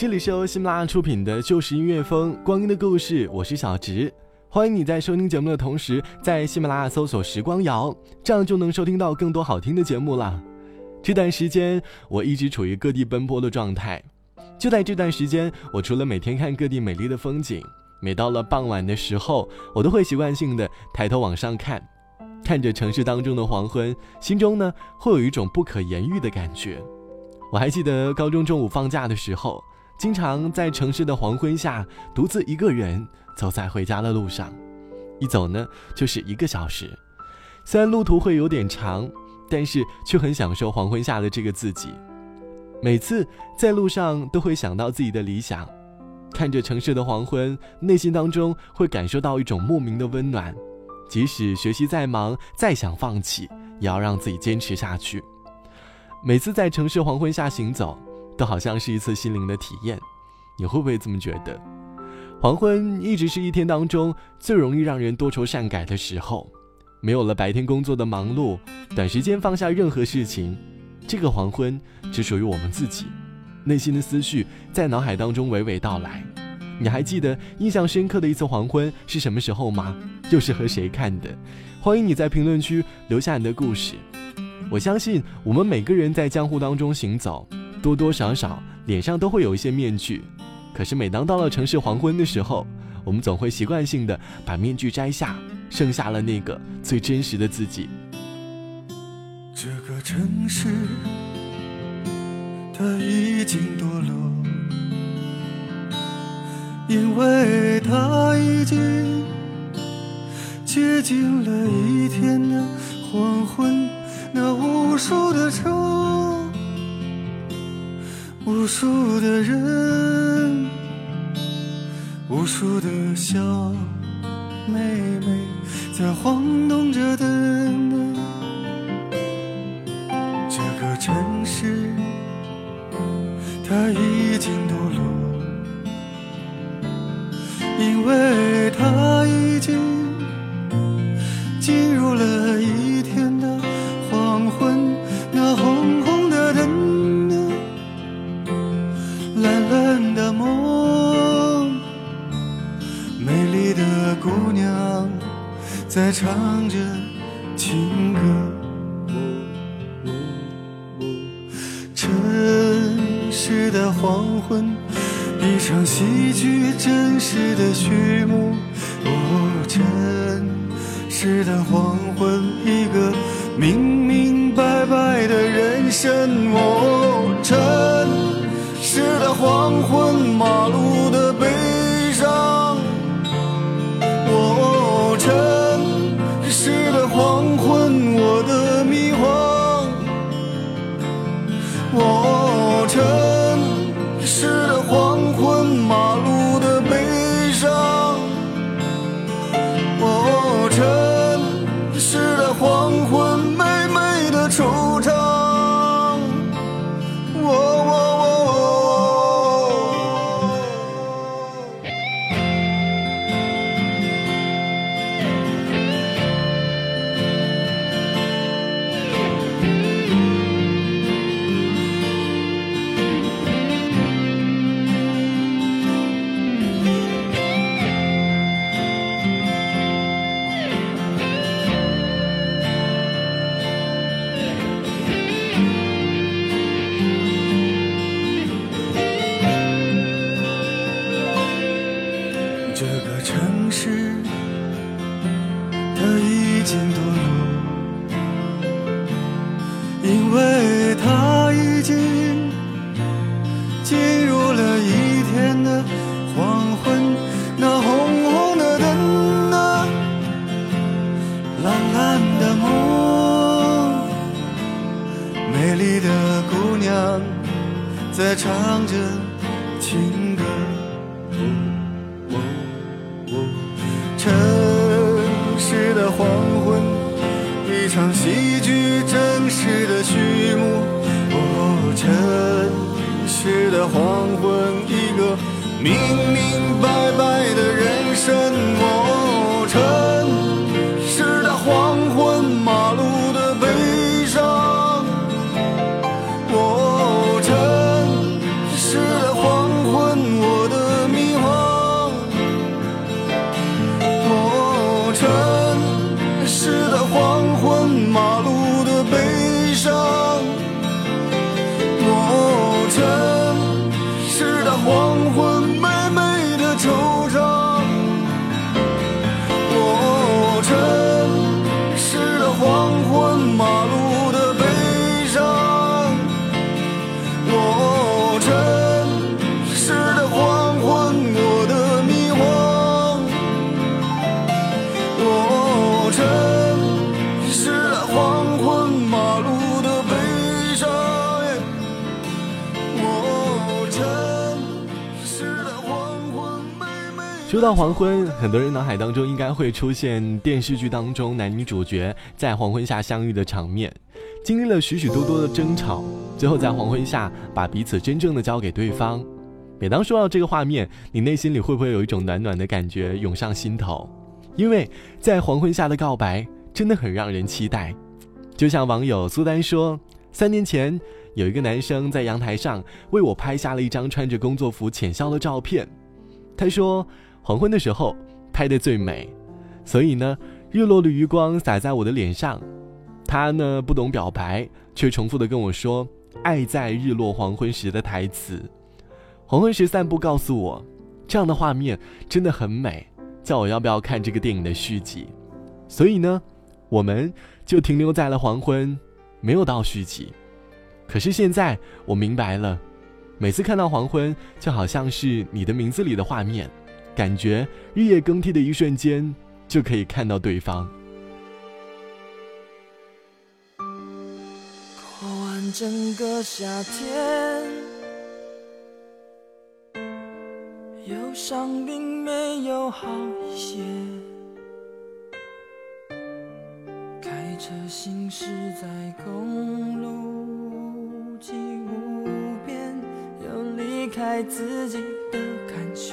这里是由喜马拉雅出品的《旧时音乐风》，光阴的故事，我是小植，欢迎你在收听节目的同时，在喜马拉雅搜索“时光谣”，这样就能收听到更多好听的节目了。这段时间我一直处于各地奔波的状态，就在这段时间，我除了每天看各地美丽的风景，每到了傍晚的时候，我都会习惯性的抬头往上看，看着城市当中的黄昏，心中呢会有一种不可言喻的感觉。我还记得高中中午放假的时候。经常在城市的黄昏下独自一个人走在回家的路上，一走呢就是一个小时。虽然路途会有点长，但是却很享受黄昏下的这个自己。每次在路上都会想到自己的理想，看着城市的黄昏，内心当中会感受到一种莫名的温暖。即使学习再忙再想放弃，也要让自己坚持下去。每次在城市黄昏下行走。都好像是一次心灵的体验，你会不会这么觉得？黄昏一直是一天当中最容易让人多愁善感的时候，没有了白天工作的忙碌，短时间放下任何事情，这个黄昏只属于我们自己，内心的思绪在脑海当中娓娓道来。你还记得印象深刻的一次黄昏是什么时候吗？又是和谁看的？欢迎你在评论区留下你的故事。我相信我们每个人在江湖当中行走。多多少少，脸上都会有一些面具。可是，每当到了城市黄昏的时候，我们总会习惯性的把面具摘下，剩下了那个最真实的自己。这个城市，它已经堕落，因为它已经接近了一天的黄昏，那无数的车。无数的人，无数的小妹妹，在晃动着的灯。这个城市，它已经堕落，因为它。人我。唱着情歌，哦哦哦、城市的黄昏，一场戏剧正式的序幕。哦，城市的黄昏，一个。说到黄昏，很多人脑海当中应该会出现电视剧当中男女主角在黄昏下相遇的场面，经历了许许多多的争吵，最后在黄昏下把彼此真正的交给对方。每当说到这个画面，你内心里会不会有一种暖暖的感觉涌上心头？因为在黄昏下的告白真的很让人期待。就像网友苏丹说，三年前有一个男生在阳台上为我拍下了一张穿着工作服浅笑的照片，他说。黄昏的时候拍的最美，所以呢，日落的余光洒在我的脸上。他呢不懂表白，却重复的跟我说“爱在日落黄昏时”的台词。黄昏时散步告诉我，这样的画面真的很美。叫我要不要看这个电影的续集？所以呢，我们就停留在了黄昏，没有到续集。可是现在我明白了，每次看到黄昏，就好像是你的名字里的画面。感觉日夜更替的一瞬间，就可以看到对方。过完整个夏天，忧伤并没有好一些。开车行驶在公路际无边，有离开自己的感觉。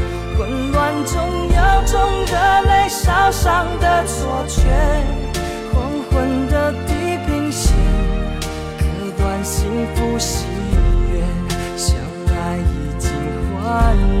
暖中有种热泪烧伤的错觉，黄昏的地平线割断幸福喜悦，相爱已经幻。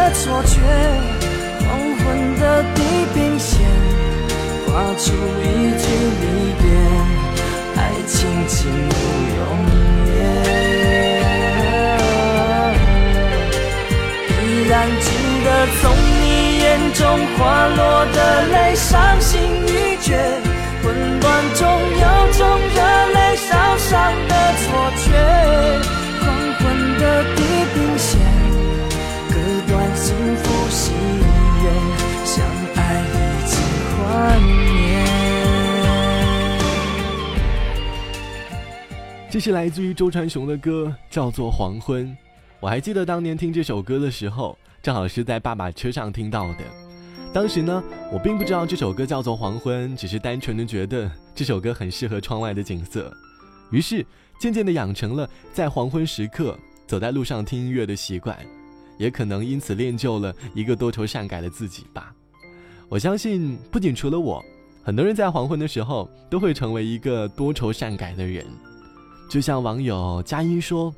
的错觉，黄昏的地平线，划出一句离别，爱情进入永夜。依然记得从你眼中滑落的泪，伤心欲绝，混乱中有种热泪烧伤的错觉，黄昏的。这是来自于周传雄的歌，叫做《黄昏》。我还记得当年听这首歌的时候，正好是在爸爸车上听到的。当时呢，我并不知道这首歌叫做《黄昏》，只是单纯的觉得这首歌很适合窗外的景色。于是，渐渐的养成了在黄昏时刻走在路上听音乐的习惯。也可能因此练就了一个多愁善感的自己吧。我相信，不仅除了我，很多人在黄昏的时候都会成为一个多愁善感的人。就像网友佳音说：“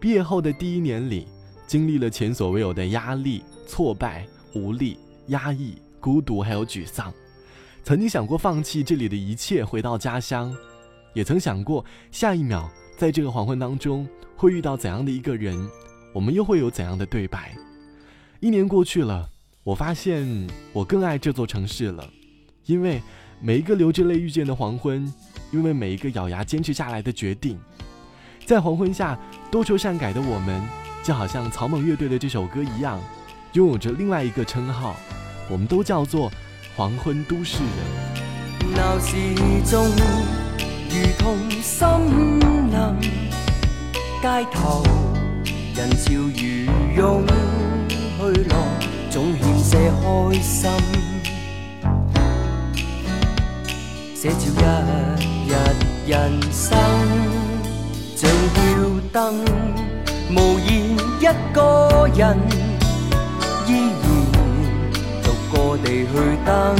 毕业后的第一年里，经历了前所未有的压力、挫败、无力、压抑、孤独，还有沮丧。曾经想过放弃这里的一切，回到家乡；也曾想过下一秒在这个黄昏当中会遇到怎样的一个人。”我们又会有怎样的对白？一年过去了，我发现我更爱这座城市了，因为每一个流着泪遇见的黄昏，因为每一个咬牙坚持下来的决定，在黄昏下多愁善感的我们，就好像草蜢乐队的这首歌一样，拥有着另外一个称号，我们都叫做黄昏都市人。如同街人潮如涌去浪，總欠些開心，寫照一日人生。像吊燈，無言一個人，依然独個地去等，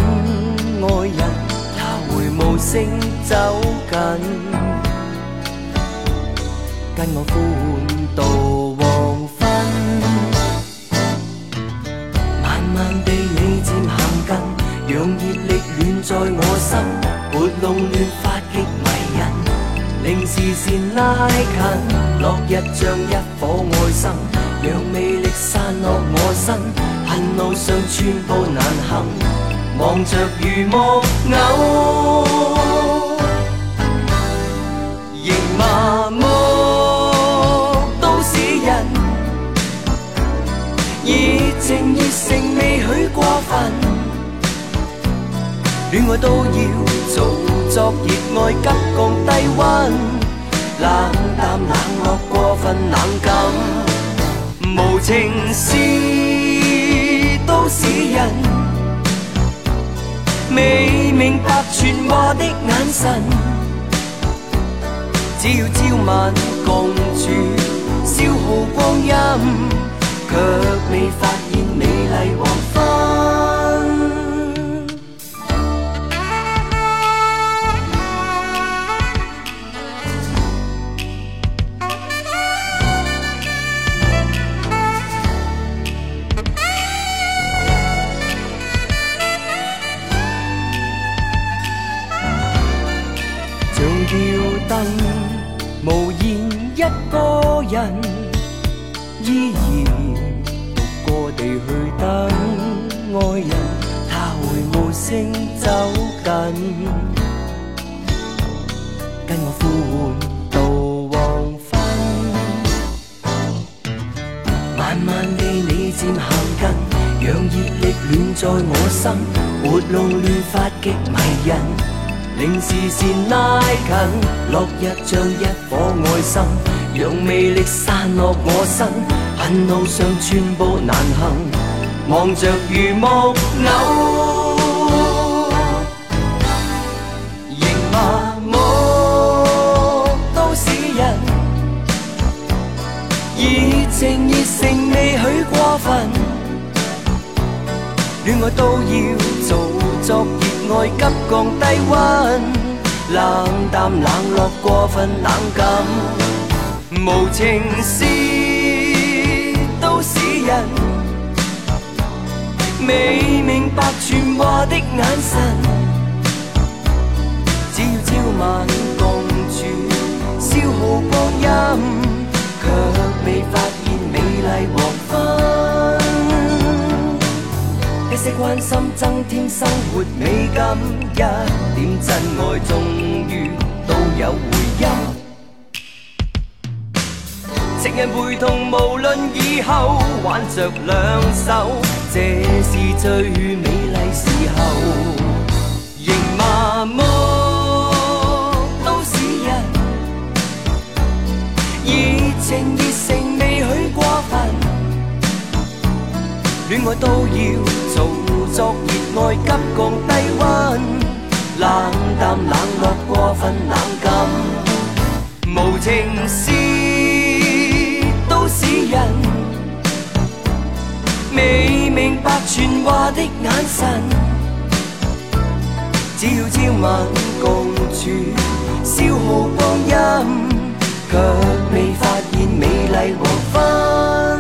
愛人他會無聲走近，跟我歡。到黄昏，慢慢地你渐行近，让热力暖在我心，拨弄乱发极迷人，令视线拉近。落日像一颗爱心，让魅力散落我身，恨路上寸步难行，望着如木偶。恋爱都要做作，热爱急降低温，冷淡冷落过分冷感，无情是都市人未明白传话的眼神，只要朝晚共处，消耗光阴。热力暖在我心，活路乱发极迷人，令视线拉近。落日像一颗爱心，让魅力散落我身。恨路上寸步难行，望着如木偶。仍骂我都市人，热情热诚未许过分。恋爱都要做作，热爱急降低温，冷淡冷落，过分冷感。无情是都市人，未明白传话的眼神。只要朝晚共处，消耗光阴，却未发现美丽黄昏。这些关心增添生活美感，一点真爱终于都有回音。情人陪同，无论以后挽着两手，这是最美丽时候。仍麻木都是人，热情热诚未许过分，恋爱都要。作热爱急降低温，冷淡冷落过分冷感，无情是都市人，未明白传话的眼神。只要朝晚共处消耗光阴，却未发现美丽黄昏。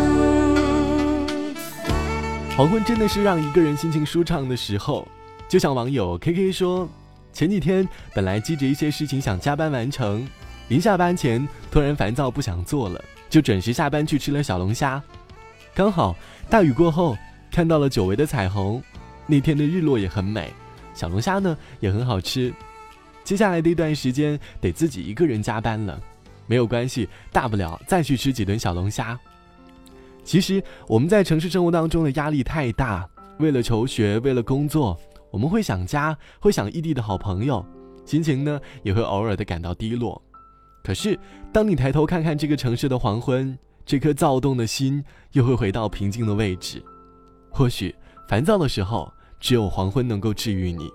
黄昏真的是让一个人心情舒畅的时候，就像网友 K K 说，前几天本来积着一些事情想加班完成，临下班前突然烦躁不想做了，就准时下班去吃了小龙虾。刚好大雨过后看到了久违的彩虹，那天的日落也很美，小龙虾呢也很好吃。接下来的一段时间得自己一个人加班了，没有关系，大不了再去吃几顿小龙虾。其实我们在城市生活当中的压力太大，为了求学，为了工作，我们会想家，会想异地的好朋友，心情呢也会偶尔的感到低落。可是当你抬头看看这个城市的黄昏，这颗躁动的心又会回到平静的位置。或许烦躁的时候，只有黄昏能够治愈你。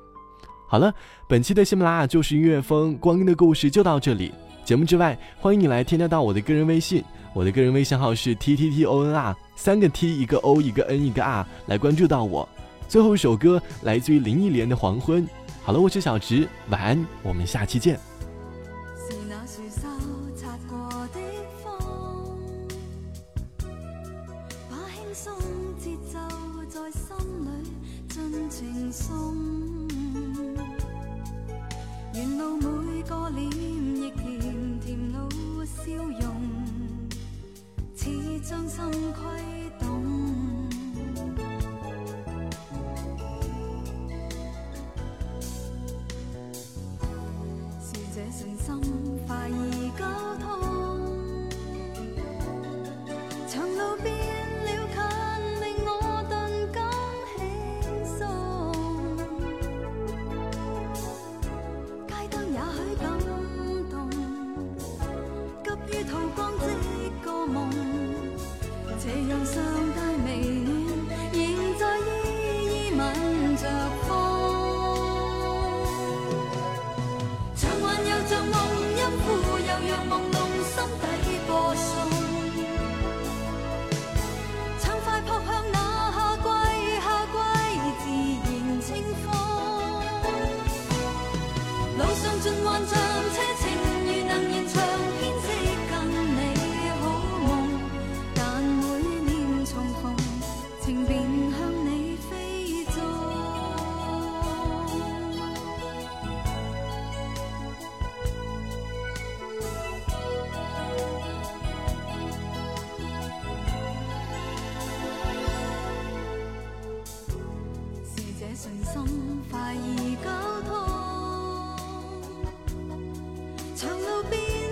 好了，本期的喜马拉雅就是音乐风光阴的故事就到这里。节目之外，欢迎你来添加到我的个人微信，我的个人微信号是 t t t o n r，三个 t，一个 o，一个 n，一个 r，来关注到我。最后一首歌来自于林忆莲的《黄昏》。好了，我是小直，晚安，我们下期见。信心快意交通，长路。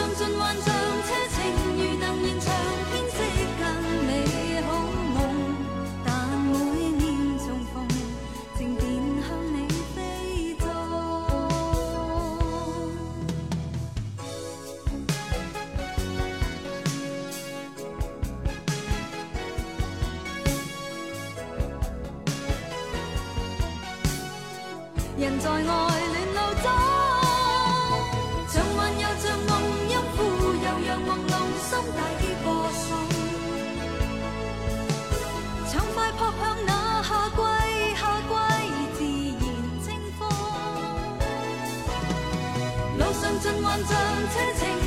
ones and ones and 尽幻象车程。